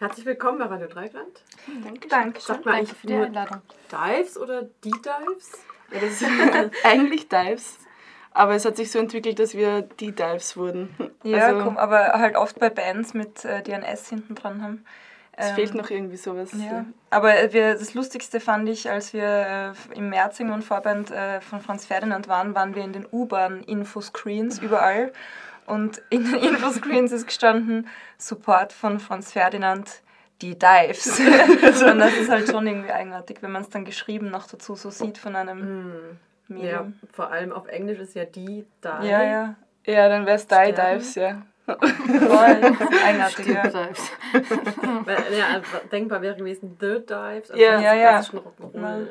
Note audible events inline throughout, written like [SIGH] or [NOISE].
Herzlich willkommen bei Radio Dreigland. Danke. Danke, Sagt man Danke für die Einladung. Dives oder die Dives? Ja, das sind [LAUGHS] eigentlich Dives. Aber es hat sich so entwickelt, dass wir die Dives wurden. Ja, also, komm, aber halt oft bei Bands mit äh, DNS hinten dran haben. Es ähm, fehlt noch irgendwie sowas. Ja. Aber wir, das Lustigste fand ich, als wir äh, im März und Vorband äh, von Franz Ferdinand waren, waren wir in den U-Bahn-Infoscreens überall. Und in [LAUGHS] den Infoscreens ist gestanden, Support von Franz Ferdinand, die Dives. [LAUGHS] und das ist halt schon irgendwie eigenartig, wenn man es dann geschrieben noch dazu so sieht von einem mm. Medium. Ja, vor allem auf Englisch ist ja die Dive. Ja, ja. Ja, dann wäre es Die Dives, ja. Voll eigenartig, ja. Dives. [LAUGHS] ja, also denkbar wäre gewesen The Dives. Also ja, ja, ja. Rock'n'Roll.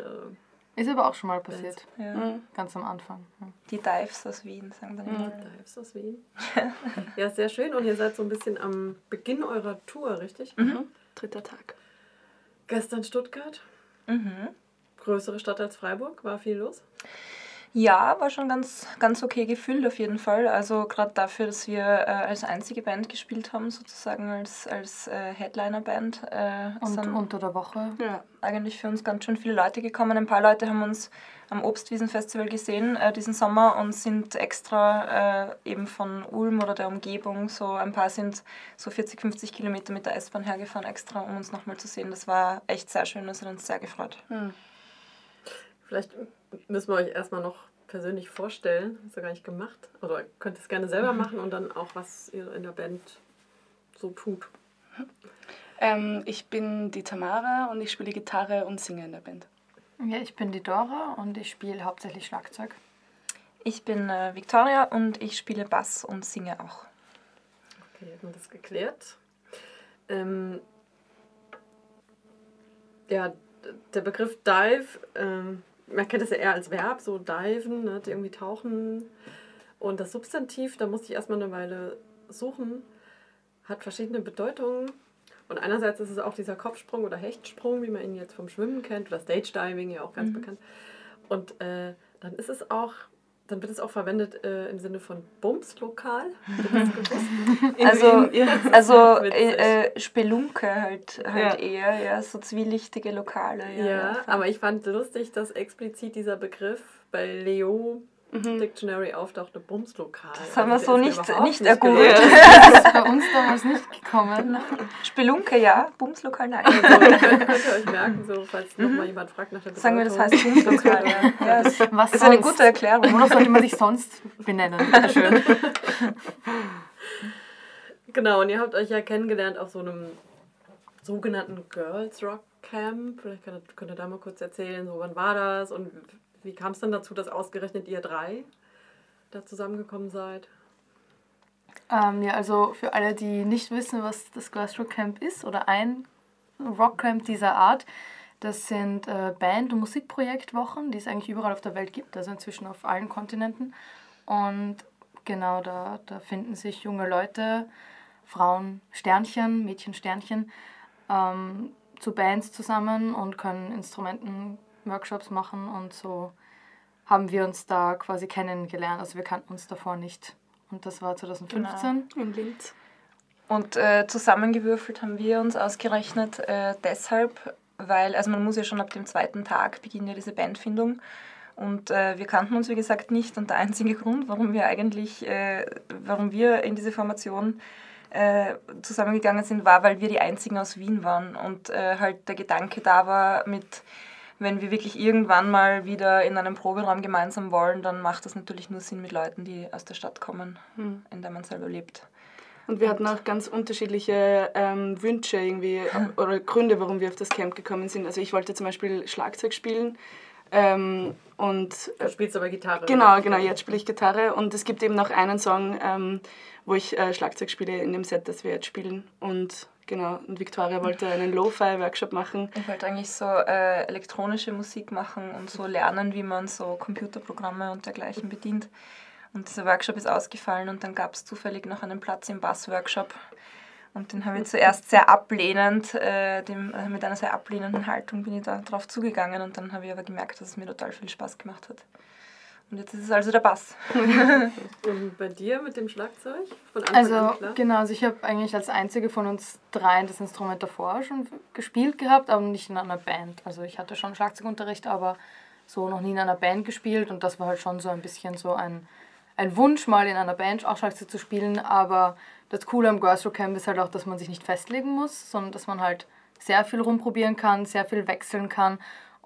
Ist aber auch schon mal passiert. Ja. Mhm. Ganz am Anfang. Ja. Die Dives aus Wien, sagen wir mhm. Die Dives aus Wien. [LAUGHS] ja, sehr schön. Und ihr seid so ein bisschen am Beginn eurer Tour, richtig? Mhm. Dritter Tag. Gestern Stuttgart. Mhm. Größere Stadt als Freiburg. War viel los? Ja, war schon ganz, ganz okay gefüllt auf jeden Fall. Also gerade dafür, dass wir äh, als einzige Band gespielt haben, sozusagen als, als äh, Headliner-Band. Äh, Und unter der Woche? Ja, eigentlich für uns ganz schön viele Leute gekommen. Ein paar Leute haben uns am Obstwiesenfestival gesehen äh, diesen Sommer und sind extra äh, eben von Ulm oder der Umgebung, so ein paar sind so 40, 50 Kilometer mit der S-Bahn hergefahren extra, um uns nochmal zu sehen. Das war echt sehr schön, das hat uns sehr gefreut. Hm. Vielleicht müssen wir euch erstmal noch persönlich vorstellen. Das ist ja gar nicht gemacht. Oder könnt ihr es gerne selber machen und dann auch, was ihr in der Band so tut. Ähm, ich bin die Tamara und ich spiele Gitarre und singe in der Band. Ja, ich bin die Dora und ich spiele hauptsächlich Schlagzeug. Ich bin äh, Victoria und ich spiele Bass und singe auch. Okay, haben wir das geklärt. Ähm, ja, der Begriff Dive ähm, man kennt das ja eher als Verb, so diven, ne, irgendwie tauchen. Und das Substantiv, da musste ich erstmal eine Weile suchen, hat verschiedene Bedeutungen. Und einerseits ist es auch dieser Kopfsprung oder Hechtsprung, wie man ihn jetzt vom Schwimmen kennt, oder Stage Diving ja auch ganz mhm. bekannt. Und äh, dann ist es auch dann wird es auch verwendet äh, im Sinne von Bumslokal. [LAUGHS] [LAUGHS] also [LAUGHS] also äh, äh, Spelunke halt, halt ja. eher, ja, so zwielichtige Lokale. Ja, ja aber ich fand lustig, dass explizit dieser Begriff bei Leo mhm. Dictionary auftaucht, eine Bumslokal. Das haben wir also so nicht, nicht ergoogelt. [LAUGHS] Das ist bei uns damals nicht gekommen. Spelunke ja, Bumslokal nein. [LAUGHS] Also, könnt, ihr euch merken, so, falls mhm. nochmal jemand fragt nach der Bedeutung. Sagen wir, das heißt Bumslokal. ja. [LAUGHS] ja das Was ist sonst? eine gute Erklärung. Oder sollte man sich sonst benennen? Schön. genau, und ihr habt euch ja kennengelernt auf so einem sogenannten Girls Rock Camp. Vielleicht könnt, könnt ihr da mal kurz erzählen, so wann war das und wie kam es denn dazu, dass ausgerechnet ihr drei da zusammengekommen seid? Ähm, ja, also für alle, die nicht wissen, was das Glassrock Camp ist oder ein Rockcamp dieser Art, das sind äh, Band- und Musikprojektwochen, die es eigentlich überall auf der Welt gibt, also inzwischen auf allen Kontinenten. Und genau, da, da finden sich junge Leute, Frauen Sternchen, Mädchen Sternchen, ähm, zu Bands zusammen und können Instrumenten Workshops machen und so haben wir uns da quasi kennengelernt. Also wir kannten uns davor nicht. Und das war 2015 genau. in Linz. Und äh, zusammengewürfelt haben wir uns ausgerechnet äh, deshalb, weil, also man muss ja schon ab dem zweiten Tag beginnen ja diese Bandfindung. Und äh, wir kannten uns, wie gesagt, nicht. Und der einzige Grund, warum wir eigentlich, äh, warum wir in diese Formation äh, zusammengegangen sind, war, weil wir die einzigen aus Wien waren. Und äh, halt der Gedanke da war, mit wenn wir wirklich irgendwann mal wieder in einem Proberaum gemeinsam wollen, dann macht das natürlich nur Sinn mit Leuten, die aus der Stadt kommen, hm. in der man selber lebt. Und wir hatten auch ganz unterschiedliche ähm, Wünsche irgendwie [LAUGHS] oder Gründe, warum wir auf das Camp gekommen sind. Also ich wollte zum Beispiel Schlagzeug spielen. Ähm, und, du spielst aber Gitarre. Genau, genau, jetzt spiele ich Gitarre. Und es gibt eben noch einen Song, ähm, wo ich äh, Schlagzeug spiele in dem Set, das wir jetzt spielen. Und Genau, und Victoria wollte einen Lo-Fi-Workshop machen. Ich wollte eigentlich so äh, elektronische Musik machen und so lernen, wie man so Computerprogramme und dergleichen bedient. Und dieser Workshop ist ausgefallen und dann gab es zufällig noch einen Platz im Bass-Workshop. Und den habe ich zuerst sehr ablehnend, äh, dem, äh, mit einer sehr ablehnenden Haltung bin ich da zugegangen und dann habe ich aber gemerkt, dass es mir total viel Spaß gemacht hat. Und jetzt ist es also der Bass. [LAUGHS] Und bei dir mit dem Schlagzeug? Von Anfang Also an klar? genau, also ich habe eigentlich als einzige von uns dreien das Instrument davor schon gespielt gehabt, aber nicht in einer Band. Also ich hatte schon Schlagzeugunterricht, aber so noch nie in einer Band gespielt und das war halt schon so ein bisschen so ein, ein Wunsch, mal in einer Band auch Schlagzeug zu spielen. Aber das Coole am Girls Rock Camp ist halt auch, dass man sich nicht festlegen muss, sondern dass man halt sehr viel rumprobieren kann, sehr viel wechseln kann.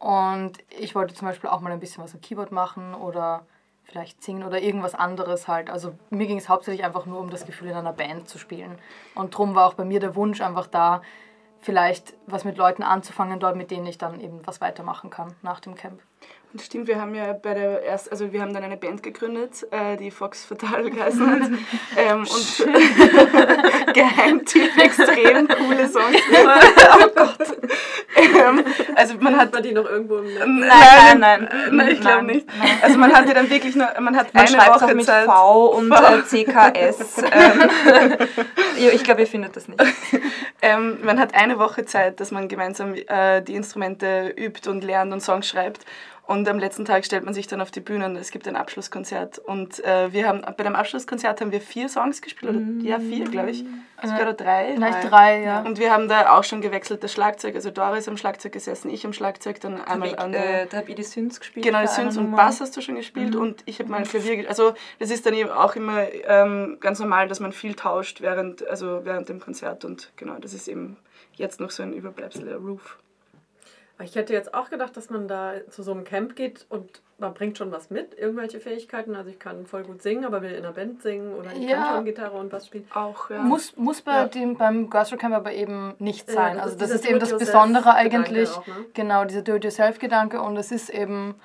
Und ich wollte zum Beispiel auch mal ein bisschen was am Keyboard machen oder vielleicht singen oder irgendwas anderes halt. Also mir ging es hauptsächlich einfach nur um das Gefühl, in einer Band zu spielen. Und darum war auch bei mir der Wunsch einfach da, vielleicht was mit Leuten anzufangen dort, mit denen ich dann eben was weitermachen kann nach dem Camp. Stimmt, wir haben ja bei der erst, also wir haben dann eine Band gegründet, äh, die Fox Fatal geheißen hat. [LAUGHS] ähm, und [LAUGHS] Geheimtipp, extrem coole Songs. [LAUGHS] oh Gott. Ähm, also man hat Hat man die noch irgendwo im Netz? Nein, nein, nein. nein, ich glaube nicht. nein. Also man hatte dann wirklich nur, man hat Man eine auch Woche mit Zeit. V und äh, CKS. ähm, ja, ich glaube, ihr findet das nicht. Ähm, man hat eine Woche Zeit, dass man gemeinsam äh, die Instrumente übt und lernt und Songs schreibt. Und am letzten Tag stellt man sich dann auf die Bühne und es gibt ein Abschlusskonzert. Und äh, wir haben bei dem Abschlusskonzert haben wir vier Songs gespielt. Oder, ja, vier, glaube ich. Zwei oder drei. Vielleicht drei, ja. Und wir haben da auch schon gewechselt das Schlagzeug. Also Dora ist am Schlagzeug gesessen, ich am Schlagzeug, dann einmal an der... Äh, da habe ich die Synths gespielt. Genau, die Synths und. Bass hast du schon gespielt und ich habe mein Klavier gespielt. Also das ist dann eben auch immer ähm, ganz normal, dass man viel tauscht während, also während dem Konzert und genau, das ist eben jetzt noch so ein Überbleibsel der Roof. Ich hätte jetzt auch gedacht, dass man da zu so einem Camp geht und man bringt schon was mit, irgendwelche Fähigkeiten. Also ich kann voll gut singen, aber will in einer Band singen oder ich Ja. kann schon Gitarre und Bass spielen. Auch, ja. Muss, muss bei Ja. dem, beim Girls Rock Camp aber eben nicht sein. das also ist das ist eben das Besondere eigentlich. auch, ne? Genau, dieser Do-it-yourself-Gedanke und es ist eben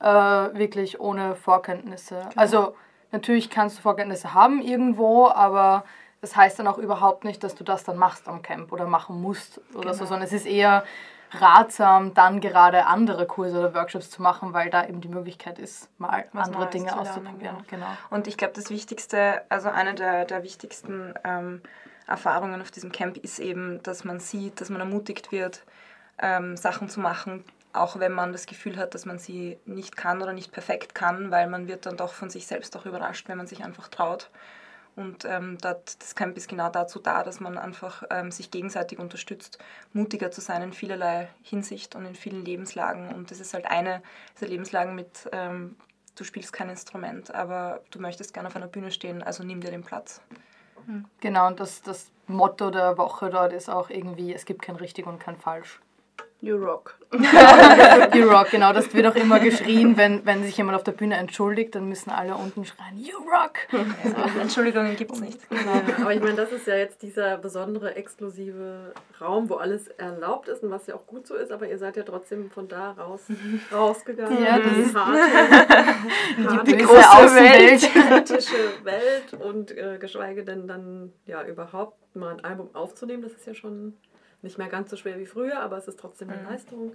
äh, wirklich ohne Vorkenntnisse. Also natürlich kannst du Vorkenntnisse haben irgendwo, aber das heißt dann auch überhaupt nicht, dass du das dann machst am Camp oder machen musst oder so, sondern es ist eher ratsam, dann gerade andere Kurse oder Workshops zu machen, weil da eben die Möglichkeit ist, mal Was andere Neues Dinge auszuprobieren. ja. Genau. Und ich glaube, das Wichtigste, also eine der, der wichtigsten ähm, Erfahrungen auf diesem Camp ist eben, dass man sieht, dass man ermutigt wird, ähm, Sachen zu machen, auch wenn man das Gefühl hat, dass man sie nicht kann oder nicht perfekt kann, weil man wird dann doch von sich selbst auch überrascht, wenn man sich einfach traut. Und ähm, dat, das Camp ist genau dazu da, dass man einfach ähm, sich gegenseitig unterstützt, mutiger zu sein in vielerlei Hinsicht und in vielen Lebenslagen. Und das ist halt eine dieser Lebenslagen mit, ähm, du spielst kein Instrument, aber du möchtest gerne auf einer Bühne stehen, also nimm dir den Platz. Genau, und das, das Motto der Woche dort ist auch irgendwie, es gibt kein richtig und kein falsch. You rock. [LAUGHS] You rock, genau, das wird auch immer geschrien, wenn, wenn sich jemand auf der Bühne entschuldigt, dann müssen alle unten schreien, You rock! Entschuldigungen gibt es nicht. Ja, aber ich meine, das ist ja jetzt dieser besondere, exklusive Raum, wo alles erlaubt ist und was ja auch gut so ist, aber ihr seid ja trotzdem von da raus [LAUGHS] rausgegangen. Ja, das die ist- harte, Die harte böse große Außenwelt. [LAUGHS] politische Welt und äh, geschweige denn dann ja überhaupt mal ein Album aufzunehmen, das ist ja schon nicht mehr ganz so schwer wie früher, aber es ist trotzdem eine Leistung.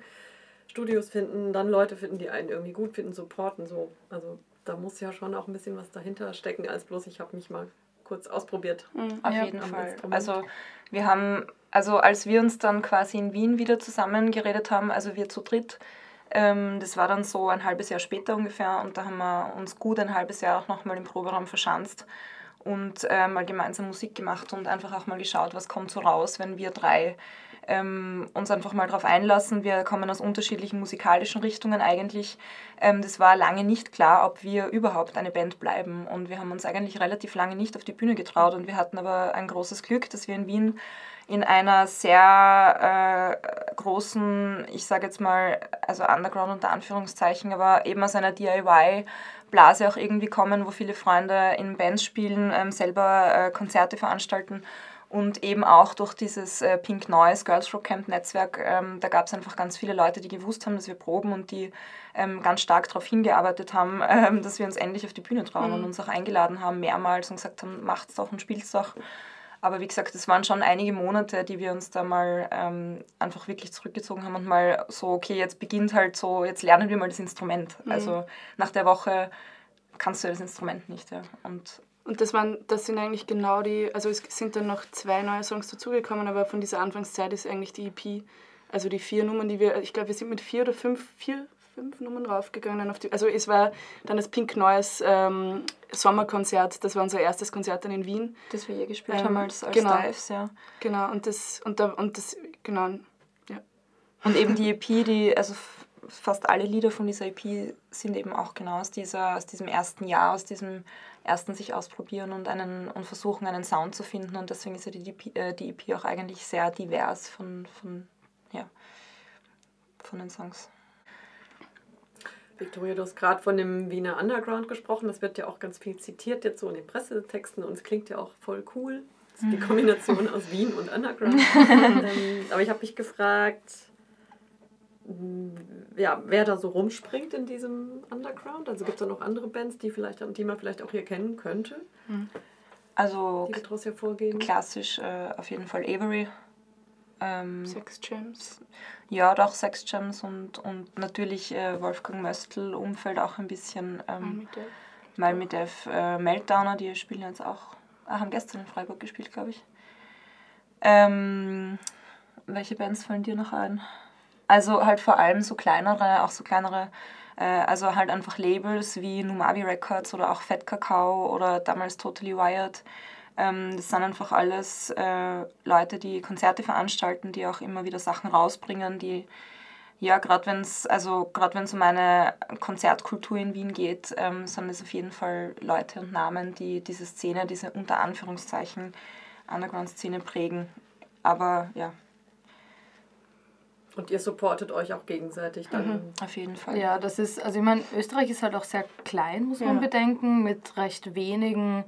Studios finden, dann Leute finden, die einen irgendwie gut finden, supporten, so. Also da muss ja schon auch ein bisschen was dahinter stecken, als bloß ich habe mich mal kurz ausprobiert. Auf Ja, jeden Fall. Instrument. Also wir haben, also als wir uns dann quasi in Wien wieder zusammengeredet haben, also wir zu dritt, ähm, das war dann so ein halbes Jahr später ungefähr und da haben wir uns gut ein halbes Jahr auch nochmal im Proberaum verschanzt und äh, mal gemeinsam Musik gemacht und einfach auch mal geschaut, was kommt so raus, wenn wir drei ähm, uns einfach mal darauf einlassen. Wir kommen aus unterschiedlichen musikalischen Richtungen eigentlich. Ähm, das war lange nicht klar, ob wir überhaupt eine Band bleiben. Und wir haben uns eigentlich relativ lange nicht auf die Bühne getraut. Und wir hatten aber ein großes Glück, dass wir in Wien in einer sehr äh, großen, ich sage jetzt mal, also Underground unter Anführungszeichen, aber eben aus einer DIY-Blase auch irgendwie kommen, wo viele Freunde in Bands spielen, ähm, selber äh, Konzerte veranstalten und eben auch durch dieses äh, Pink Noise Girls Rock Camp Netzwerk, ähm, da gab es einfach ganz viele Leute, die gewusst haben, dass wir proben und die ähm, ganz stark darauf hingearbeitet haben, [LAUGHS] ähm, dass wir uns endlich auf die Bühne trauen und uns auch eingeladen haben mehrmals und gesagt haben, macht's doch und spielt's doch. Aber wie gesagt, es waren schon einige Monate, die wir uns da mal ähm, einfach wirklich zurückgezogen haben und mal so, okay, jetzt beginnt halt so, jetzt lernen wir mal das Instrument. Also nach der Woche kannst du das Instrument nicht. Ja. Und Und das waren, das sind eigentlich genau die, also es sind dann noch zwei neue Songs dazugekommen, aber von dieser Anfangszeit ist eigentlich die EP, also die vier Nummern, die wir, ich glaube, wir sind mit vier oder fünf, vier, fünf Nummern raufgegangen. Auf die, also es war dann das Pink Noise ähm, Sommerkonzert, das war unser erstes Konzert dann in Wien. Das wir je gespielt Ähm, haben als, als genau. Dives, ja. Genau, und das, und, da, und das, genau, ja. Und eben die EP, die, also fast alle Lieder von dieser EP sind eben auch genau aus, dieser, aus diesem ersten Jahr, aus diesem ersten sich ausprobieren und, einen, und versuchen, einen Sound zu finden. Und deswegen ist ja die, EP, äh, die EP auch eigentlich sehr divers von, von, ja, von den Songs. Victoria, du hast gerade von dem Wiener Underground gesprochen. Das wird ja auch ganz viel zitiert jetzt so in den Pressetexten und es klingt ja auch voll cool. Das ist die Kombination aus Wien und Underground. [LAUGHS] ähm, aber ich habe mich gefragt, ja, wer da so rumspringt in diesem Underground. Also gibt es da noch andere Bands, die, vielleicht, die man vielleicht auch hier kennen könnte, Also die daraus hervorgehen? klassisch äh, auf jeden Fall Avery. Ähm, Sex Jams. ja, doch Sex Gems und, und natürlich äh, Wolfgang Möstl, Umfeld auch ein bisschen. Ähm, Mit der- Malmedef äh, Meltdowner, die spielen jetzt auch, ah, haben gestern in Freiburg gespielt, glaube ich. Ähm, welche Bands fallen dir noch ein? Also halt vor allem so kleinere, auch so kleinere, äh, also halt einfach Labels wie Numavi Records oder auch Fat Kakao oder damals Totally Wired. Ähm, das sind einfach alles äh, Leute, die Konzerte veranstalten, die auch immer wieder Sachen rausbringen, die ja, gerade wenn es also um eine Konzertkultur in Wien geht, ähm, sind es auf jeden Fall Leute und Namen, die diese Szene, diese unter Anführungszeichen Underground-Szene prägen. Aber ja, Und ihr supportet euch auch gegenseitig dann. auf jeden Fall. Ja, das ist, also ich meine, Österreich ist halt auch sehr klein, muss man Ja. bedenken, mit recht wenigen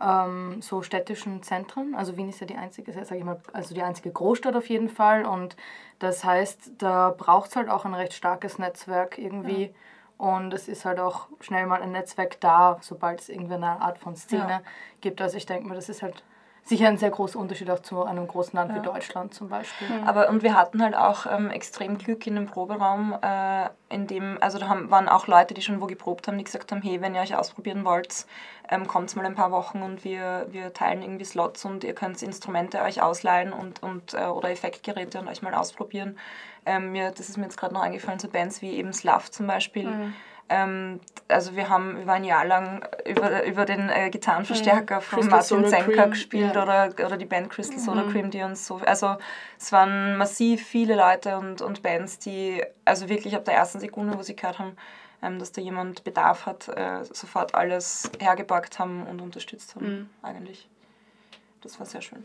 ähm, so städtischen Zentren. Also Wien ist ja die einzige, sag ich mal, also die einzige Großstadt auf jeden Fall. Und das heißt, da braucht es halt auch ein recht starkes Netzwerk irgendwie. Und es ist halt auch schnell mal ein Netzwerk da, sobald es irgendwie eine Art von Szene Ja. gibt. Also ich denke mal, das ist halt sicher ein sehr großer Unterschied auch zu einem großen Land wie Deutschland zum Beispiel. Aber und wir hatten halt auch ähm, extrem Glück in dem Proberaum, äh, in dem, also da haben, waren auch Leute, die schon wo geprobt haben, die gesagt haben, hey, wenn ihr euch ausprobieren wollt, ähm, kommt mal ein paar Wochen und wir, wir teilen irgendwie Slots und ihr könnt Instrumente euch ausleihen und, und äh, oder Effektgeräte und euch mal ausprobieren. Ähm, mir, das ist mir jetzt gerade noch eingefallen, so Bands wie eben Slav zum Beispiel. Ähm, also wir haben über ein Jahr lang über, über den äh, Gitarrenverstärker von Crystal Martin Soda Zenker Cream, gespielt ja. oder, oder die Band Crystal Soda Cream, die uns so. Also es waren massiv viele Leute und, und Bands, die also wirklich ab der ersten Sekunde, wo sie gehört haben, ähm, dass da jemand Bedarf hat, äh, sofort alles hergeborgt haben und unterstützt haben, eigentlich. Das war sehr schön.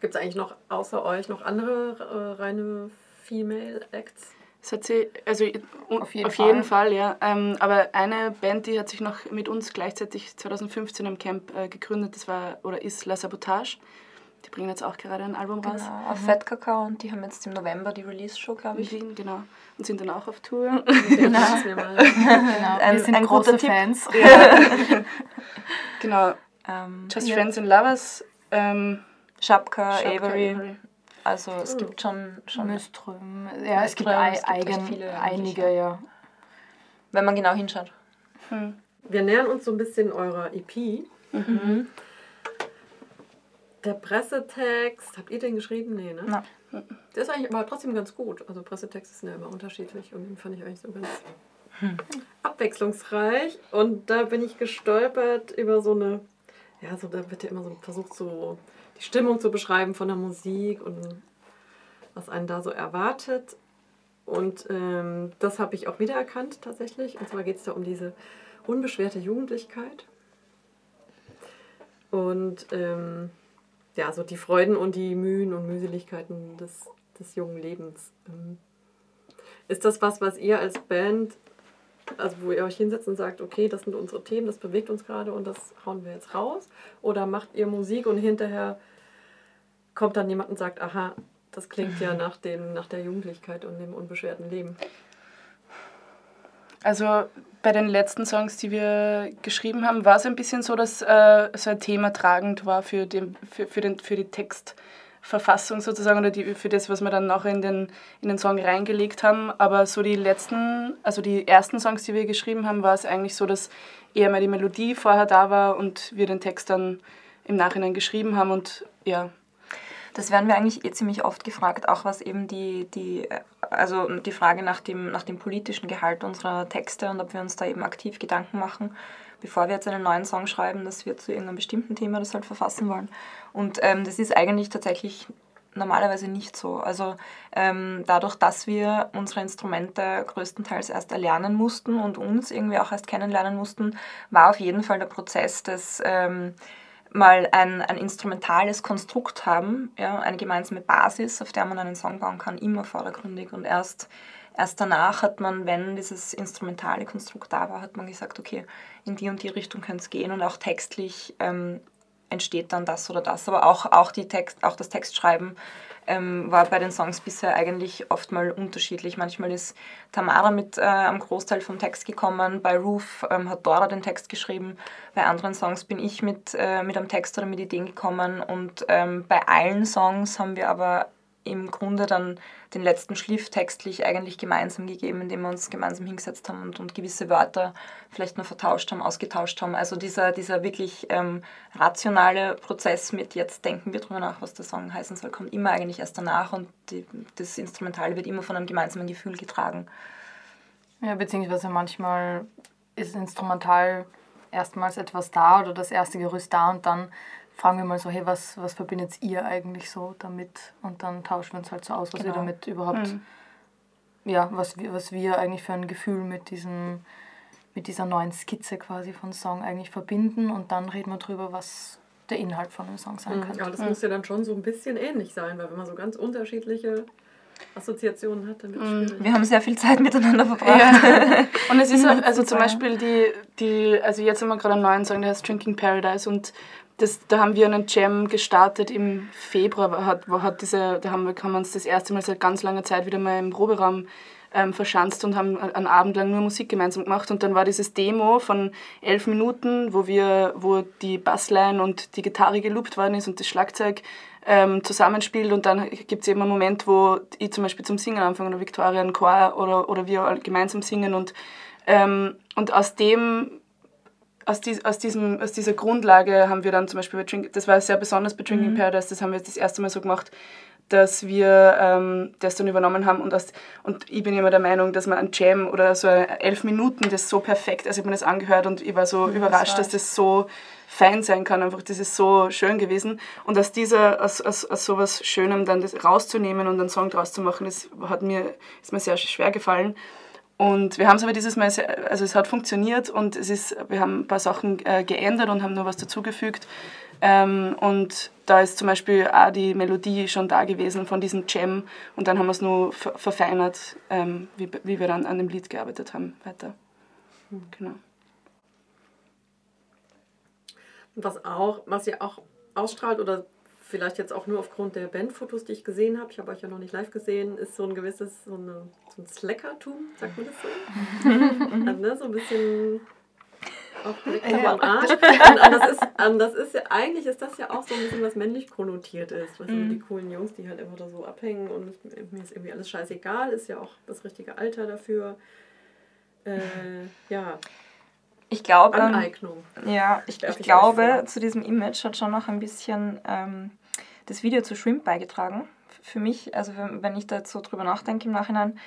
Gibt es eigentlich noch außer euch noch andere äh, reine Female Acts? Es hat sie, also Auf auf jeden jeden, Fall. Fall. ja. Ähm, aber eine Band, die hat sich noch mit uns gleichzeitig 2015 am Camp äh, gegründet, das war oder ist La Sabotage. Die bringen jetzt auch gerade ein Album raus. Genau, auf Fat Kakao und die haben jetzt im November die Release-Show, glaube ich. Wien, genau. Und sind dann auch auf Tour. [LAUGHS] Genau. [LAUGHS] Genau, Ein- wir sind ein große. Fans. [LAUGHS] genau. Ähm, Just ja. Friends and Lovers. Ähm, Schapka, Shopka, Avery. Also es gibt schon, schon Möström. Ja, es gibt, es gibt eigen, viele einige, ja. wenn man genau hinschaut. Wir nähern uns so ein bisschen eurer EP. Der Pressetext, habt ihr den geschrieben? Nee, ne? Nein. Der ist eigentlich aber trotzdem ganz gut. Also Pressetexte sind ja immer unterschiedlich und den fand ich eigentlich so ganz abwechslungsreich. Und da bin ich gestolpert über so eine, ja, so da wird ja immer so versucht, so die Stimmung zu beschreiben von der Musik und was einen da so erwartet. Und ähm, das habe ich auch wiedererkannt tatsächlich. Und zwar geht es da um diese unbeschwerte Jugendlichkeit. Und ähm, ja, so die Freuden und die Mühen und Mühseligkeiten des, des jungen Lebens. Ähm, ist das was, was ihr als Band, also wo ihr euch hinsetzt und sagt, okay, das sind unsere Themen, das bewegt uns gerade und das hauen wir jetzt raus? Oder macht ihr Musik und hinterher kommt dann jemand und sagt, aha, das klingt ja nach, dem, nach der Jugendlichkeit und dem unbeschwerten Leben? Also bei den letzten Songs, die wir geschrieben haben, war es ein bisschen so, dass äh, so ein Thema tragend war für, den, für, für, den, für die Textverfassung sozusagen oder die, für das, was wir dann noch in den, in den Song reingelegt haben. Aber so die letzten, also die ersten Songs, die wir geschrieben haben, war es eigentlich so, dass eher mal die Melodie vorher da war und wir den Text dann im Nachhinein geschrieben haben und ja. Das werden wir eigentlich eh ziemlich oft gefragt, auch was eben die, die also die Frage nach dem, nach dem politischen Gehalt unserer Texte und ob wir uns da eben aktiv Gedanken machen, bevor wir jetzt einen neuen Song schreiben, dass wir zu irgendeinem bestimmten Thema das halt verfassen wollen. Und ähm, das ist eigentlich tatsächlich normalerweise nicht so. Also ähm, dadurch, dass wir unsere Instrumente größtenteils erst erlernen mussten und uns irgendwie auch erst kennenlernen mussten, war auf jeden Fall der Prozess des ähm, mal ein, ein instrumentales Konstrukt haben, ja, eine gemeinsame Basis, auf der man einen Song bauen kann, immer vordergründig. Und erst, erst danach hat man, wenn dieses instrumentale Konstrukt da war, hat man gesagt, okay, in die und die Richtung könnte es gehen und auch textlich ähm, entsteht dann das oder das. Aber auch, auch, die Text, auch das Textschreiben ähm, war bei den Songs bisher eigentlich oft mal unterschiedlich. Manchmal ist Tamara mit äh, am Großteil vom Text gekommen, bei Roof ähm, hat Dora den Text geschrieben, bei anderen Songs bin ich mit, äh, mit einem Text oder mit Ideen gekommen und ähm, bei allen Songs haben wir aber im Grunde dann den letzten Schliff textlich eigentlich gemeinsam gegeben, indem wir uns gemeinsam hingesetzt haben und, und gewisse Wörter vielleicht nur vertauscht haben, ausgetauscht haben. Also dieser, dieser wirklich ähm, rationale Prozess mit jetzt denken wir drüber nach, was der Song heißen soll, kommt immer eigentlich erst danach und die, das Instrumentale wird immer von einem gemeinsamen Gefühl getragen. Ja, beziehungsweise manchmal ist Instrumental erstmals etwas da oder das erste Gerüst da und dann fragen wir mal so, hey, was, was verbindet ihr eigentlich so damit? Und dann tauschen wir uns halt so aus, was genau. wir damit überhaupt, mhm. ja, was wir, was wir eigentlich für ein Gefühl mit diesem, mit dieser neuen Skizze quasi von Song eigentlich verbinden und dann reden wir drüber, was der Inhalt von einem Song sein mhm. kann. Ja, das mhm. muss ja dann schon so ein bisschen ähnlich sein, weil wenn man so ganz unterschiedliche Assoziationen hat, dann wird es mhm. Wir haben sehr viel Zeit miteinander verbracht. Ja. [LAUGHS] Und es ist auch, also zum Beispiel die, die, also jetzt haben wir gerade einen neuen Song, der heißt Drinking Paradise und das, da haben wir einen Jam gestartet im Februar. Hat, hat diese, da haben wir, haben wir uns das erste Mal seit ganz langer Zeit wieder mal im Proberaum ähm, verschanzt und haben einen Abend lang nur Musik gemeinsam gemacht. Und dann war dieses Demo von elf Minuten, wo, wir, wo die Bassline und die Gitarre geloopt worden ist und das Schlagzeug ähm, zusammenspielt. Und dann gibt es eben einen Moment, wo ich zum Beispiel zum Singen anfange oder Victoria ein Chor oder, oder wir gemeinsam singen. Und, ähm, und aus dem aus, dies, aus, diesem, aus dieser Grundlage haben wir dann zum Beispiel bei Drink, das war sehr besonders bei Drinking mhm. Paradise, das haben wir das erste Mal so gemacht, dass wir ähm, das dann übernommen haben und, aus, und ich bin immer der Meinung, dass man ein Jam oder so elf Minuten das so perfekt, also ich habe mir das angehört und ich war so mhm, überrascht, das dass das so fein sein kann, einfach das ist so schön gewesen. Und aus dieser, aus, aus, aus sowas Schönem dann das rauszunehmen und einen Song draus zu machen, das hat mir, ist mir sehr schwer gefallen und wir haben es aber dieses Mal, sehr, also es hat funktioniert und es ist, wir haben ein paar Sachen äh, geändert und haben nur was dazugefügt. Ähm, und da ist zum Beispiel auch die Melodie schon da gewesen von diesem Jam und dann haben wir es nur ver verfeinert, ähm, wie, wie wir dann an dem Lied gearbeitet haben weiter. Hm. Genau. Was auch, was ihr auch ausstrahlt oder vielleicht jetzt auch nur aufgrund der Bandfotos, die ich gesehen habe, ich habe euch ja noch nicht live gesehen, ist so ein gewisses, so, eine, so ein Slackertum, sagt man das so? [LAUGHS] also, ne, so ein bisschen auch direkt ja. am Arsch. Und, das ist, das ist ja, eigentlich ist das ja auch so ein bisschen was männlich konnotiert ist. Weißt mhm. die coolen Jungs, die halt immer da so abhängen und mir ist irgendwie alles scheißegal, ist ja auch das richtige Alter dafür. Äh, ja. Ich glaube, Aneignung. ja, ich, ich glaube, zu diesem Image hat schon noch ein bisschen ähm, das Video zu Shrimp beigetragen. Für mich, also wenn ich da jetzt so drüber nachdenke im Nachhinein,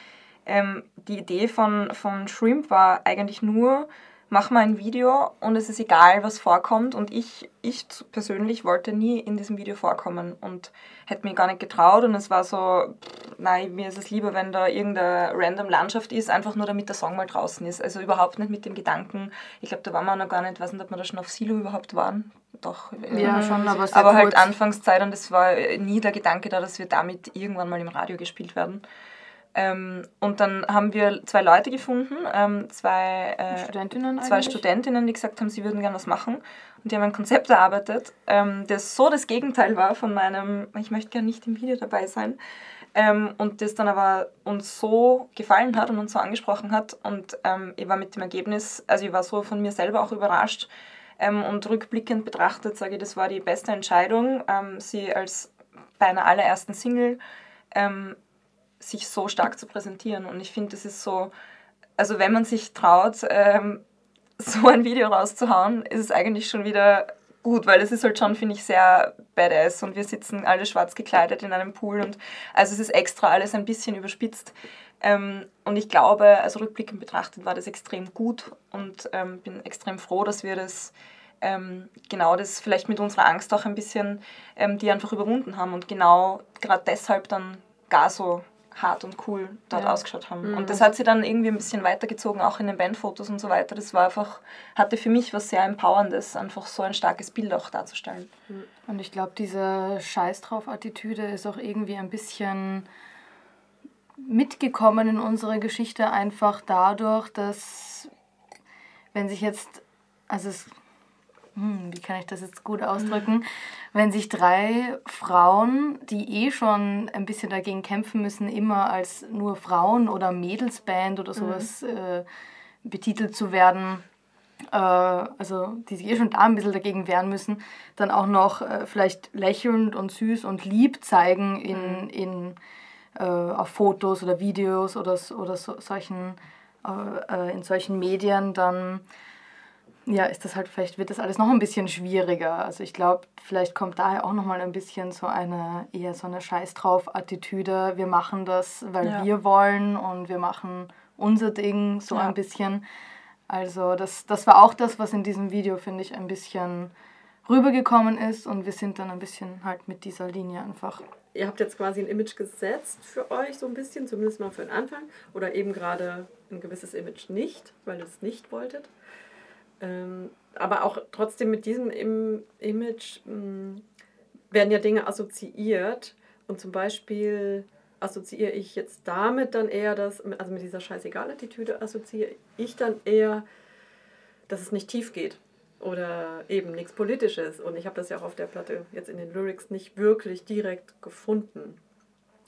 ähm, die Idee von, von Shrimp war eigentlich nur, mach mal ein Video und es ist egal, was vorkommt. Und ich, ich persönlich wollte nie in diesem Video vorkommen und hätte mich gar nicht getraut. Und es war so, nein, mir ist es lieber, wenn da irgendeine random Landschaft ist, einfach nur damit der Song mal draußen ist. Also überhaupt nicht mit dem Gedanken, ich glaube, da waren wir noch gar nicht, weiß nicht, ob wir da schon auf Silo überhaupt waren. Doch, ja, schon, aber, aber halt Anfangszeit und es war nie der Gedanke da, dass wir damit irgendwann mal im Radio gespielt werden. Ähm, und dann haben wir zwei Leute gefunden, ähm, zwei, äh, Studentinnen, zwei Studentinnen, die gesagt haben, sie würden gerne was machen. Und die haben ein Konzept erarbeitet, ähm, das so das Gegenteil war von meinem, ich möchte gerne nicht im Video dabei sein. Ähm, und das dann aber uns so gefallen hat und uns so angesprochen hat. Und ähm, ich war mit dem Ergebnis, also ich war so von mir selber auch überrascht. Ähm, und rückblickend betrachtet sage ich, das war die beste Entscheidung, sie als bei einer allerersten Single sich so stark zu präsentieren. Und ich finde, das ist so, also wenn man sich traut, ähm, so ein Video rauszuhauen, ist es eigentlich schon wieder gut, weil es ist halt schon, finde ich, sehr badass und wir sitzen alle schwarz gekleidet in einem Pool und also es ist extra alles ein bisschen überspitzt. Ähm, und ich glaube, also rückblickend betrachtet war das extrem gut und ähm, bin extrem froh, dass wir das ähm, genau das vielleicht mit unserer Angst auch ein bisschen, ähm, die einfach überwunden haben und genau gerade deshalb dann gar so hart und cool dort ja. ausgeschaut haben. Mhm. Und das hat sie dann irgendwie ein bisschen weitergezogen, auch in den Bandfotos und so weiter. Das war einfach, hatte für mich was sehr Empowerndes, einfach so ein starkes Bild auch darzustellen. Und ich glaube, diese Scheiß drauf Attitüde ist auch irgendwie ein bisschen mitgekommen in unsere Geschichte, einfach dadurch, dass wenn sich jetzt, also es hm, wie kann ich das jetzt gut ausdrücken, wenn sich drei Frauen, die eh schon ein bisschen dagegen kämpfen müssen, immer als nur Frauen oder Mädelsband oder sowas mhm. äh, betitelt zu werden, äh, also die sich eh schon da ein bisschen dagegen wehren müssen, dann auch noch äh, vielleicht lächelnd und süß und lieb zeigen in, mhm. in, äh, auf Fotos oder Videos oder, oder so, solchen, äh, äh, in solchen Medien, dann ja, ist das halt vielleicht, wird das alles noch ein bisschen schwieriger. Also ich glaube, vielleicht kommt daher auch nochmal ein bisschen so eine, eher so eine Scheiß drauf Attitüde. Wir machen das, weil ja. wir wollen und wir machen unser Ding so ja. ein bisschen. Also das, das war auch das, was in diesem Video, finde ich, ein bisschen rübergekommen ist und wir sind dann ein bisschen halt mit dieser Linie einfach. Ihr habt jetzt quasi ein Image gesetzt für euch, so ein bisschen, zumindest mal für den Anfang, oder eben gerade ein gewisses Image nicht, weil ihr es nicht wolltet. Ähm, aber auch trotzdem mit diesem Im Image mh, hm, werden ja Dinge assoziiert. Und zum Beispiel assoziiere ich jetzt damit dann eher das, also mit dieser Scheißegal-Attitüde assoziiere ich dann eher, dass es nicht tief geht oder eben nichts Politisches. Und ich habe das ja auch auf der Platte jetzt in den Lyrics nicht wirklich direkt gefunden.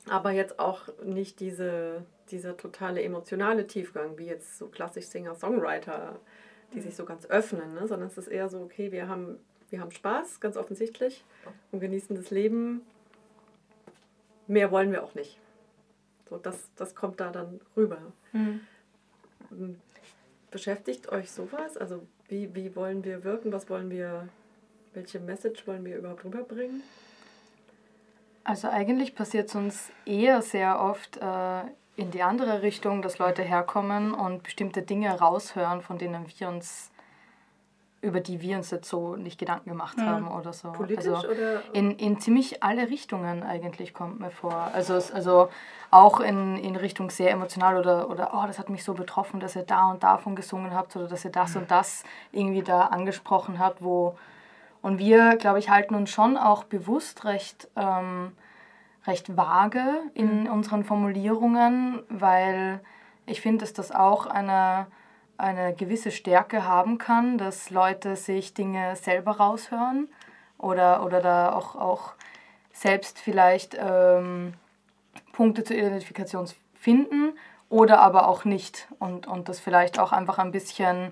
Aber jetzt auch nicht diese, dieser totale emotionale Tiefgang, wie jetzt so klassisch Singer-Songwriter die sich so ganz öffnen, ne? sondern es ist eher so, okay, wir haben, wir haben Spaß, ganz offensichtlich, und genießen das Leben. Mehr wollen wir auch nicht. So, das, das kommt da dann rüber. Mhm. Beschäftigt euch sowas? Also wie, wie wollen wir wirken? Was wollen wir, welche Message wollen wir überhaupt rüberbringen? Also eigentlich passiert es uns eher sehr oft äh, in die andere Richtung, dass Leute herkommen und bestimmte Dinge raushören, von denen wir uns über die wir uns jetzt so nicht Gedanken gemacht mhm. haben oder so. Politisch also oder? In, in ziemlich alle Richtungen eigentlich kommt mir vor. Also, also auch in, in Richtung sehr emotional oder, oder oh, das hat mich so betroffen, dass ihr da und davon gesungen habt oder dass ihr das mhm. und das irgendwie da angesprochen habt, wo und wir, glaube ich, halten uns schon auch bewusst recht ähm, recht vage in mhm. unseren Formulierungen, weil ich finde, dass das auch eine, eine gewisse Stärke haben kann, dass Leute sich Dinge selber raushören oder, oder da auch, auch selbst vielleicht ähm, Punkte zur Identifikation finden oder aber auch nicht und, und das vielleicht auch einfach ein bisschen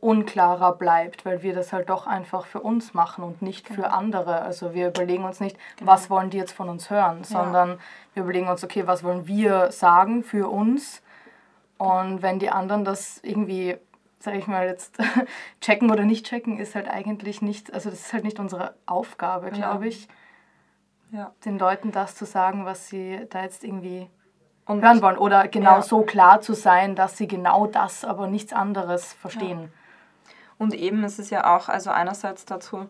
unklarer bleibt, weil wir das halt doch einfach für uns machen und nicht für genau. andere. Also wir überlegen uns nicht, genau. was wollen die jetzt von uns hören, sondern ja. wir überlegen uns, okay, was wollen wir sagen für uns und wenn die anderen das irgendwie, sage ich mal jetzt, [LAUGHS] checken oder nicht checken, ist halt eigentlich nicht, also das ist halt nicht unsere Aufgabe, glaube ja. ich, ja. den Leuten das zu sagen, was sie da jetzt irgendwie und hören wollen oder genau so klar zu sein, dass sie genau das, aber nichts anderes verstehen. Und eben ist es ja auch, also einerseits dazu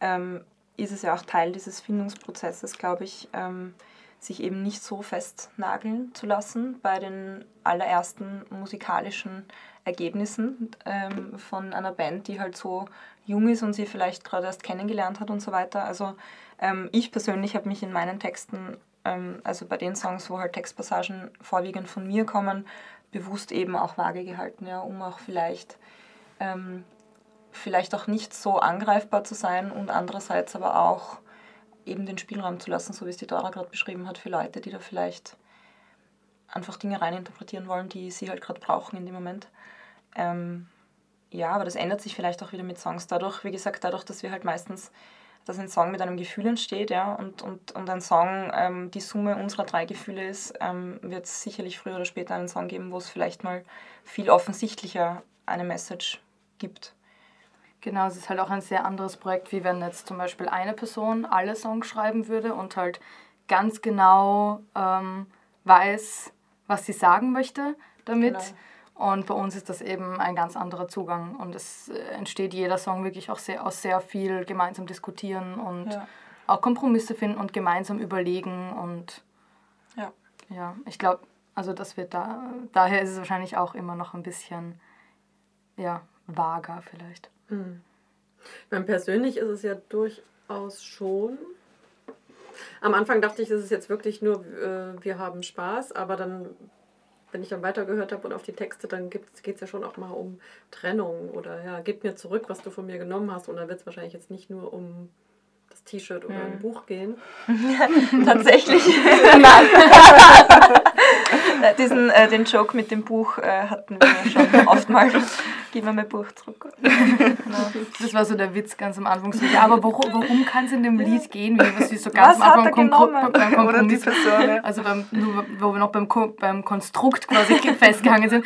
ähm, ist es ja auch Teil dieses Findungsprozesses, glaube ich, ähm, sich eben nicht so festnageln zu lassen bei den allerersten musikalischen Ergebnissen ähm, von einer Band, die halt so jung ist und sie vielleicht gerade erst kennengelernt hat und so weiter. Also ähm, ich persönlich habe mich in meinen Texten, ähm, also bei den Songs, wo halt Textpassagen vorwiegend von mir kommen, bewusst eben auch vage gehalten, ja, um auch vielleicht ähm, vielleicht auch nicht so angreifbar zu sein und andererseits aber auch eben den Spielraum zu lassen, so wie es die Dora gerade beschrieben hat, für Leute, die da vielleicht einfach Dinge reininterpretieren wollen, die sie halt gerade brauchen in dem Moment. Ähm, ja, aber das ändert sich vielleicht auch wieder mit Songs. Dadurch, wie gesagt, dadurch, dass wir halt meistens, dass ein Song mit einem Gefühl entsteht, ja, und, und, und ein Song ähm, die Summe unserer drei Gefühle ist, ähm, wird es sicherlich früher oder später einen Song geben, wo es vielleicht mal viel offensichtlicher eine Message gibt. Genau, es ist halt auch ein sehr anderes Projekt, wie wenn jetzt zum Beispiel eine Person alle Songs schreiben würde und halt ganz genau ähm, weiß, was sie sagen möchte damit. Genau. Und bei uns ist das eben ein ganz anderer Zugang und es äh, entsteht jeder Song wirklich auch sehr, aus sehr viel gemeinsam diskutieren und ja. auch Kompromisse finden und gemeinsam überlegen und ja, ja ich glaube, also das wird da, daher ist es wahrscheinlich auch immer noch ein bisschen, ja, vager vielleicht. Mhm. Meine, persönlich ist es ja durchaus schon. Am Anfang dachte ich, es ist jetzt wirklich nur, äh, wir haben Spaß, aber dann, wenn ich dann weitergehört habe und auf die Texte, dann geht es ja schon auch mal um Trennung oder ja, gib mir zurück, was du von mir genommen hast. Und dann wird es wahrscheinlich jetzt nicht nur um das T-Shirt oder ein Buch gehen. [LAUGHS] Tatsächlich. [LAUGHS] [LAUGHS] Diesen, äh, den Joke mit dem Buch äh, hatten wir schon [LAUGHS] oft mal. Gib mir mein Buch zurück. [LAUGHS] Das war so der Witz ganz am Anfang. So, ja, aber worum, worum kann es in dem Lied gehen? Wie was so ganz was am Anfang beim, Kompromiss. Also beim, nur, wo wir noch beim, beim Konstrukt quasi festgehangen sind.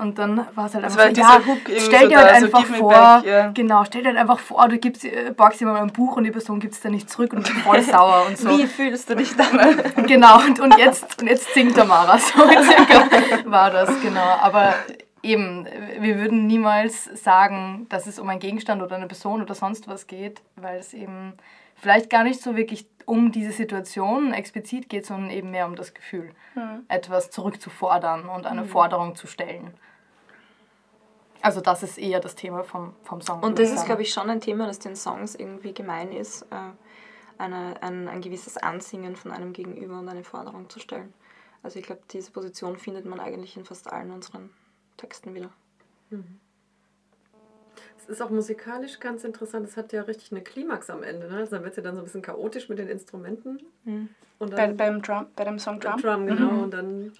Und dann war es halt einfach so, ja, stell dir halt so einfach vor, back, yeah. genau, stell dir halt einfach vor, du gibst, äh, borgst jemand ein Buch und die Person gibt es dann nicht zurück und voll [LAUGHS] sauer und so. Wie fühlst du dich dann? Genau, und, und, jetzt, und jetzt singt der Mara. So [LAUGHS] war das, genau. Aber eben, wir würden niemals sagen, dass es um einen Gegenstand oder eine Person oder sonst was geht, weil es eben vielleicht gar nicht so wirklich um diese Situation explizit geht, sondern eben mehr um das Gefühl, mhm. etwas zurückzufordern und eine mhm. Forderung zu stellen. Also das ist eher das Thema vom, vom Song. Und das ist, glaube ich, schon ein Thema, das den Songs irgendwie gemein ist, äh, eine, ein, ein gewisses Ansingen von einem Gegenüber und eine Forderung zu stellen. Also ich glaube, diese Position findet man eigentlich in fast allen unseren Texten wieder. Mhm. Es ist auch musikalisch ganz interessant. Es hat ja richtig eine Klimax am Ende. Ne? Also dann wird es ja dann so ein bisschen chaotisch mit den Instrumenten. Mhm. Und dann, bei, beim Drum, bei dem Song Drum? Drum, genau. Mhm. Und dann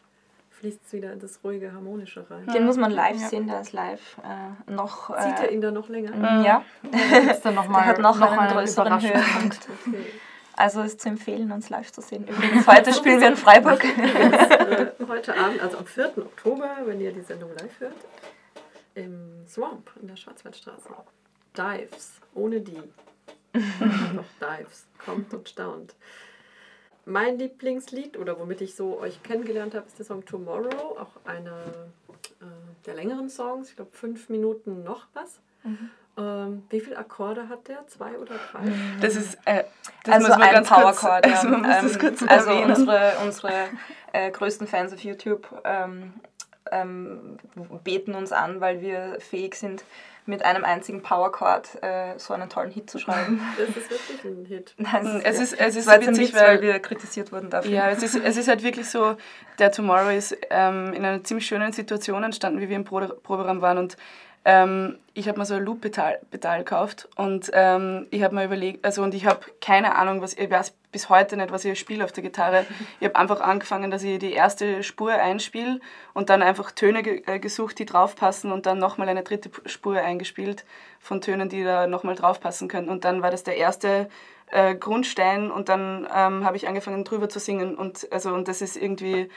fließt es wieder in das ruhige, harmonische rein. Den muss man live ja. sehen, der ist live äh, noch. Zieht er ihn da noch länger? Mhm. Ja. Der, dann noch mal, [LAUGHS] der hat noch, noch einen größeren Höhepunkt. Okay. Also ist zu empfehlen, uns live zu sehen. Übrigens, heute [LAUGHS] spielen wir in Freiburg. äh, heute Abend, also am 4. Oktober, wenn ihr die Sendung live hört, im Swamp in der Schwarzwaldstraße. Dives, ohne die. [LAUGHS] Noch Dives, kommt und staunt. Mein Lieblingslied oder womit ich so euch kennengelernt habe, ist der Song Tomorrow, auch einer äh, der längeren Songs, ich glaube fünf Minuten noch was. Mhm. Ähm, wie viele Akkorde hat der? Zwei oder drei? Das ist äh, das also ein Powerchord. [LAUGHS] Ja. Also, ähm, also unsere, unsere äh, größten Fans auf YouTube ähm, ähm, beten uns an, weil wir fähig sind, mit einem einzigen Powerchord äh, so einen tollen Hit zu schreiben. [LAUGHS] Das ist wirklich ein Hit. Nein, es ist, es ist witzig, Witz, weil, wir kritisiert wurden dafür. Ja, es ist, es ist halt wirklich so, der Tomorrow ist ähm, in einer ziemlich schönen Situation entstanden, wie wir im Proberaum waren und ähm, ich habe mir so ein Loop-Pedal gekauft und ähm, ich habe mir überlegt, also und ich habe keine Ahnung, was ich weiß bis heute nicht, was ich spiele auf der Gitarre. [LAUGHS] Ich habe einfach angefangen, dass ich die erste Spur einspiele und dann einfach Töne ge äh, gesucht, die draufpassen und dann nochmal eine dritte Spur eingespielt von Tönen, die da nochmal draufpassen können. Und dann war das der erste äh, Grundstein und dann ähm, habe ich angefangen drüber zu singen und also und das ist irgendwie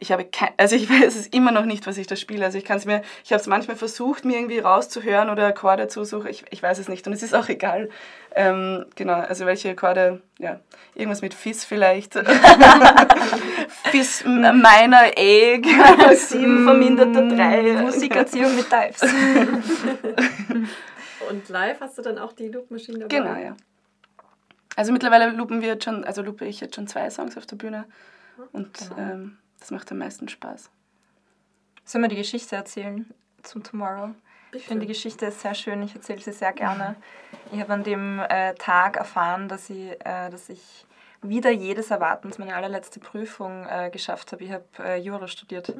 ich habe kein, also ich [LAUGHS] weiß es immer noch nicht, was ich da spiele. Also ich kann es mir, ich habe es manchmal versucht, mir irgendwie rauszuhören oder Akkorde zu suchen. Ich, ich weiß es nicht und es ist auch egal. Ähm, genau, also welche Akkorde, ja, irgendwas mit Fis vielleicht. Fis meiner Egg. Sieben verminderter drei. Musikerziehung mit Dives. [LAUGHS] und live hast du dann auch die Loopmaschine dabei? Genau, ja. Also mittlerweile loopen wir jetzt schon, also loope ich jetzt schon zwei Songs auf der Bühne. Und genau. ähm, das macht am meisten Spaß. Sollen wir die Geschichte erzählen zum Tomorrow? Ich finde, die Geschichte ist sehr schön. Ich erzähle sie sehr gerne. Ich habe an dem äh, Tag erfahren, dass ich, äh, dass ich wieder jedes Erwartens meine allerletzte Prüfung äh, geschafft habe. Ich habe äh, Jura studiert.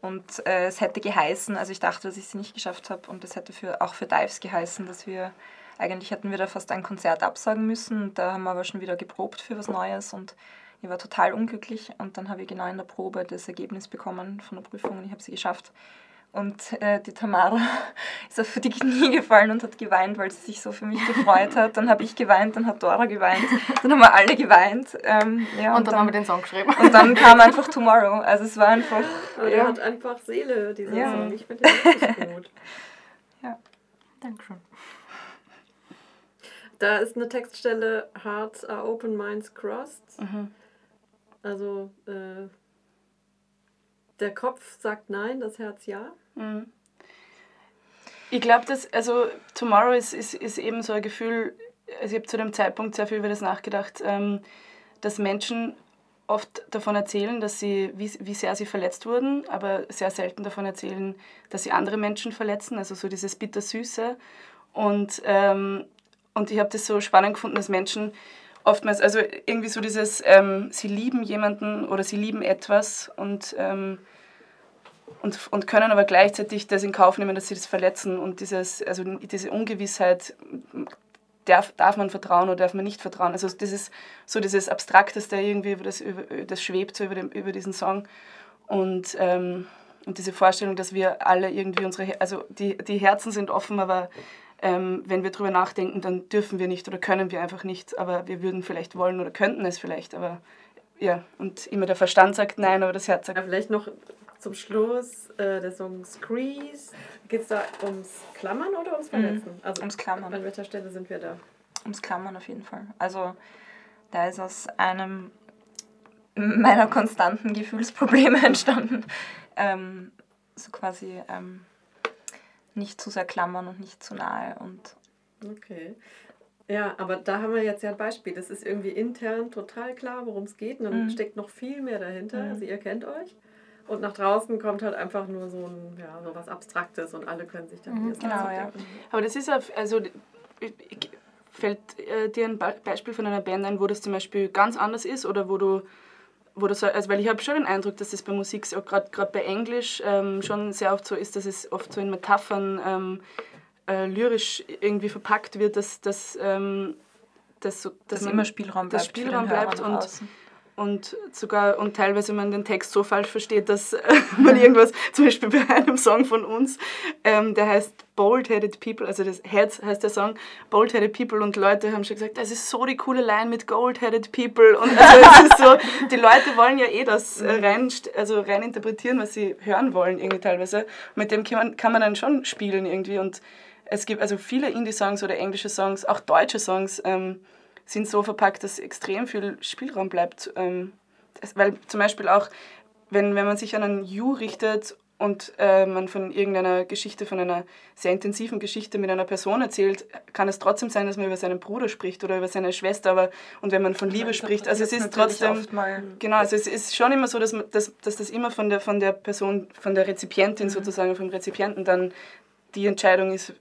Und äh, es hätte geheißen, also ich dachte, dass ich sie nicht geschafft habe und es hätte für, auch für Dives geheißen, dass wir, eigentlich hätten wir da fast ein Konzert absagen müssen. Und da haben wir aber schon wieder geprobt für was Neues und ich war total unglücklich und dann habe ich genau in der Probe das Ergebnis bekommen von der Prüfung und ich habe sie geschafft. Und äh, die Tamara [LAUGHS] ist auf die Knie gefallen und hat geweint, weil sie sich so für mich [LAUGHS] gefreut hat. Dann habe ich geweint, dann hat Dora geweint, dann haben wir alle geweint. Ähm, ja, und, und dann, dann, haben wir den Song geschrieben. Und dann [LAUGHS] kam einfach Tomorrow. Also es war einfach... Aber ja. hat einfach Seele, dieser ja. Song. Ich finde den richtig gut. Ja. Dankeschön. da ist eine Textstelle Hearts are open, minds crossed. Mhm. Also äh, der Kopf sagt nein, das Herz ja. Mhm. Ich glaube, dass, also Tomorrow ist, ist, ist eben so ein Gefühl, also ich habe zu dem Zeitpunkt sehr viel über das nachgedacht, ähm, dass Menschen oft davon erzählen, dass sie, wie, wie sehr sie verletzt wurden, aber sehr selten davon erzählen, dass sie andere Menschen verletzen, also so dieses Bittersüße. Und, ähm, und ich habe das so spannend gefunden, dass Menschen oftmals, also irgendwie so dieses, ähm, sie lieben jemanden oder sie lieben etwas und ähm, und, und können aber gleichzeitig das in Kauf nehmen, dass sie das verletzen und dieses, also diese Ungewissheit, darf, darf man vertrauen oder darf man nicht vertrauen. Also das ist so dieses Abstrakteste irgendwie, das, über, das schwebt so über, dem, über diesen Song und, ähm, und diese Vorstellung, dass wir alle irgendwie unsere, also die, die Herzen sind offen, aber ähm, wenn wir darüber nachdenken, dann dürfen wir nicht oder können wir einfach nicht, aber wir würden vielleicht wollen oder könnten es vielleicht, aber ja, und immer der Verstand sagt nein, aber das Herz sagt. Ja, vielleicht noch zum Schluss äh, der Song Screeze. Geht es da ums Klammern oder ums Verletzen? Mhm. Also ums Klammern. An welcher Stelle sind wir da? Ums Klammern auf jeden Fall. Also da ist aus einem meiner konstanten Gefühlsprobleme [LAUGHS] entstanden. Ähm, so quasi ähm, nicht zu sehr klammern und nicht zu nahe. Und okay. Ja, aber da haben wir jetzt ja ein Beispiel. Das ist irgendwie intern total klar, worum es geht. Und dann mhm. steckt noch viel mehr dahinter. Mhm. Also ihr kennt euch. Und nach draußen kommt halt einfach nur so ein, ja, so was Abstraktes und alle können sich dann mhm, genau, ja. Aber das ist auf, also fällt äh, dir ein Beispiel von einer Band ein, wo das zum Beispiel ganz anders ist oder wo du wo das, also weil ich habe schon den Eindruck, dass das bei Musik, auch gerade bei Englisch, ähm, schon sehr oft so ist, dass es oft so in Metaphern ähm, äh, lyrisch irgendwie verpackt wird, dass, dass, ähm, dass, so, dass, dass immer Spielraum bleibt. Spielraum bleibt und, außen und sogar und teilweise man den Text so falsch versteht, dass äh, man irgendwas, [LAUGHS] zum Beispiel bei einem Song von uns, ähm, der heißt Bold-Headed People, also das Herz heißt der Song, Bold-Headed People und Leute haben schon gesagt, das ist so die coole Line mit Gold-Headed People und also es ist so, die Leute wollen ja eh das äh, rein, also rein interpretieren, was sie hören wollen irgendwie teilweise. mit dem kann man, kann man dann schon spielen irgendwie und es gibt also viele Indie-Songs oder englische Songs, auch deutsche Songs, ähm, sind so verpackt, dass extrem viel Spielraum bleibt. Ähm, weil zum Beispiel auch, wenn, wenn man sich an einen You richtet und äh, man von irgendeiner Geschichte, von einer sehr intensiven Geschichte mit einer Person erzählt, kann es trotzdem sein, dass man über seinen Bruder spricht oder über seine Schwester. Aber, und wenn man von Liebe spricht, also es ist trotzdem. Genau, also es ist schon immer so, dass, man, dass, dass das immer von der, von der Person, von der Rezipientin mhm. sozusagen, vom Rezipienten dann die Entscheidung ist,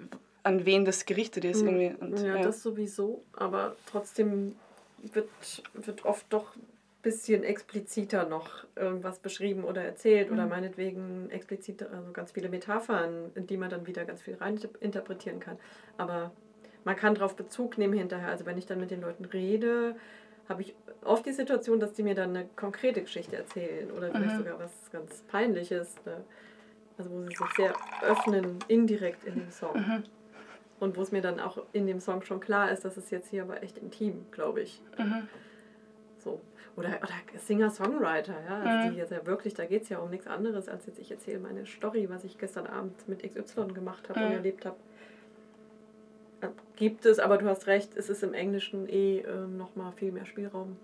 an wen das gerichtet ist. Hm. Irgendwie. Und, ja, ja, das sowieso, aber trotzdem wird, wird oft doch ein bisschen expliziter noch irgendwas beschrieben oder erzählt mhm. oder hm. meinetwegen explizit, also ganz viele Metaphern, in die man dann wieder ganz viel rein interpretieren kann. Aber man kann darauf Bezug nehmen hinterher. Also wenn ich dann mit den Leuten rede, habe ich oft die Situation, dass die mir dann eine konkrete Geschichte erzählen oder vielleicht mhm. sogar was ganz Peinliches. Ne? Also wo sie sich sehr öffnen, indirekt in dem Song. Mhm. Und wo es mir dann auch in dem Song schon klar ist, dass es jetzt hier aber echt intim, glaube ich. Mhm. So. Oder, oder Singer-Songwriter, ja. Also mhm. die jetzt ja wirklich, da geht es ja um nichts anderes, als jetzt ich erzähle meine Story, was ich gestern Abend mit XY gemacht habe mhm. und erlebt habe. Äh, gibt es, aber du hast recht, es ist im Englischen eh äh, nochmal viel mehr Spielraum.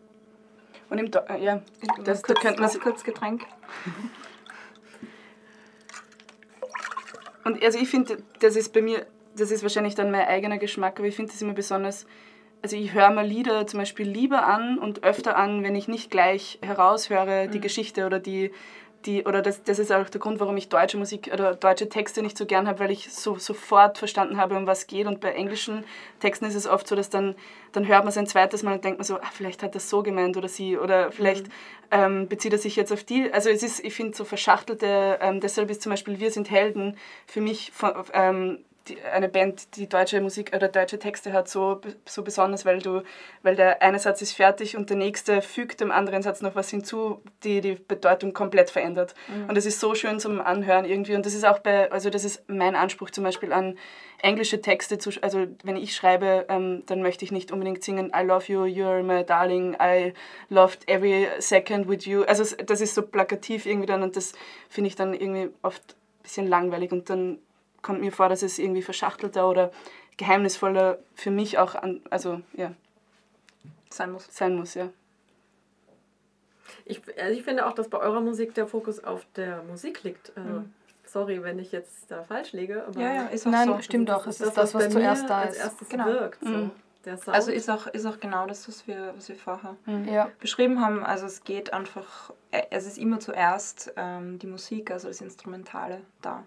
Und im Do äh, ja, das, kurz, könnte man kurz Getränk. Und also ich finde, das ist bei mir das ist wahrscheinlich dann mein eigener Geschmack, aber ich finde das immer besonders, also ich höre mir Lieder zum Beispiel lieber an und öfter an, wenn ich nicht gleich heraushöre die mhm. Geschichte oder die, die oder das, das ist auch der Grund, warum ich deutsche Musik oder deutsche Texte nicht so gern habe, weil ich so sofort verstanden habe, um was geht. Und bei englischen Texten ist es oft so, dass dann, dann hört man es ein zweites Mal und denkt man so, ah, vielleicht hat das so gemeint oder sie oder vielleicht mhm. ähm, bezieht er sich jetzt auf die. Also es ist, ich finde so verschachtelte, ähm, deshalb ist zum Beispiel Wir sind Helden für mich von, ähm, die, eine Band, die deutsche Musik oder deutsche Texte hat, so, so besonders, weil du, weil der eine Satz ist fertig und der nächste fügt dem anderen Satz noch was hinzu, die die Bedeutung komplett verändert. Mhm. Und das ist so schön zum Anhören irgendwie. Und das ist auch bei, also das ist mein Anspruch zum Beispiel an englische Texte zu, also wenn ich schreibe, ähm, dann möchte ich nicht unbedingt singen I love you, you're my darling, I loved every second with you. Also das ist so plakativ irgendwie dann und das finde ich dann irgendwie oft ein bisschen langweilig und dann kommt mir vor, dass es irgendwie verschachtelter oder geheimnisvoller für mich auch an, also ja, sein muss. sein muss, ja. Ich, also ich finde auch, dass bei eurer Musik der Fokus auf der Musik liegt. Äh, Mhm. Sorry, wenn ich jetzt da falsch liege, aber Ja, ja, ist auch Nein, so. stimmt doch. Es das ist das, was bei zuerst da als ist. erstes Genau. wirkt. So. Mhm. Also ist auch, ist auch genau das, was wir, was wir vorher Ja, beschrieben haben. Also es geht einfach, äh, es ist immer zuerst ähm, die Musik, also das Instrumentale da.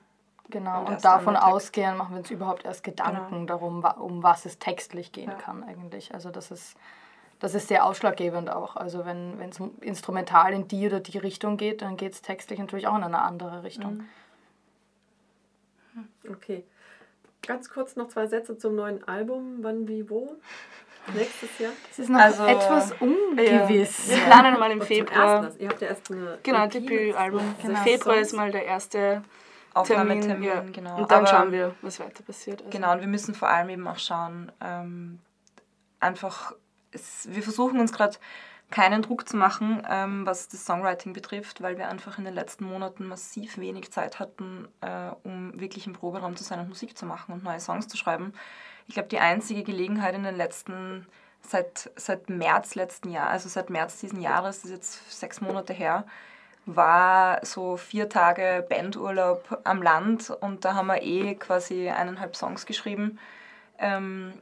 Genau. Und Und davon ausgehend machen wir uns überhaupt erst Gedanken Genau. darum, um was es textlich gehen Ja. kann eigentlich. Also das ist, das ist sehr ausschlaggebend auch. Also wenn es instrumental in die oder die Richtung geht, dann geht es textlich natürlich auch in eine andere Richtung. Mhm. Okay. Ganz kurz noch zwei Sätze zum neuen Album. Wann, wie, wo? [LAUGHS] Nächstes Jahr? Es ist noch Also, etwas ungewiss. Wir planen mal im Februar. ersten, ihr habt ja erst eine Genau, Debütalbum. Genau. Februar ist mal der erste Aufnahmetermin, Termin. Ja. genau. Und dann Aber- schauen wir, was weiter passiert. Also. Genau, und wir müssen vor allem eben auch schauen, ähm, einfach, es, wir versuchen uns gerade keinen Druck zu machen, ähm, was das Songwriting betrifft, weil wir einfach in den letzten Monaten massiv wenig Zeit hatten, äh, um wirklich im Proberaum zu sein und Musik zu machen und neue Songs zu schreiben. Ich glaube, die einzige Gelegenheit in den letzten, seit, seit März letzten Jahr, also seit März diesen Jahres, das ist jetzt sechs Monate her, war so vier Tage Bandurlaub am Land und da haben wir eh quasi eineinhalb Songs geschrieben. Ähm,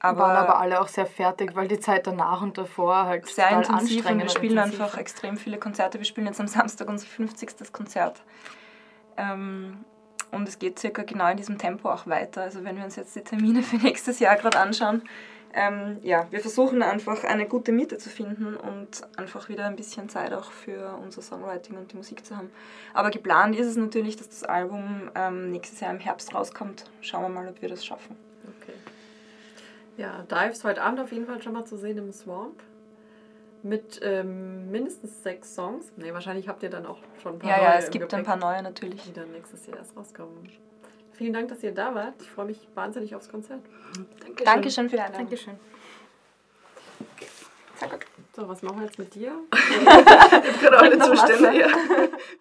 aber, waren aber alle auch sehr fertig, weil die Zeit danach und davor halt sehr intensiv und anstrengend wir spielen intensiv einfach extrem viele Konzerte. Wir spielen jetzt am Samstag unser 50. Konzert. Ähm, und es geht circa genau in diesem Tempo auch weiter. Also wenn wir uns jetzt die Termine für nächstes Jahr gerade anschauen, ähm, ja, wir versuchen einfach eine gute Mitte zu finden und einfach wieder ein bisschen Zeit auch für unser Songwriting und die Musik zu haben. Aber geplant ist es natürlich, dass das Album ähm, nächstes Jahr im Herbst rauskommt. Schauen wir mal, ob wir das schaffen. Okay. Ja, Dives heute Abend auf jeden Fall schon mal zu sehen im Swamp. Mit ähm, mindestens sechs Songs. Ne, wahrscheinlich habt ihr dann auch schon ein paar Ja, neue ja, es gibt ein Gepäck, paar neue natürlich. die dann nächstes Jahr erst rauskommen. Vielen Dank, dass ihr da wart. Ich freue mich wahnsinnig aufs Konzert. Dankeschön. Dankeschön für die Einladung. Dankeschön. So, was machen wir jetzt mit dir? [LAUGHS] Gerade alle Zustände. Ja. [LAUGHS]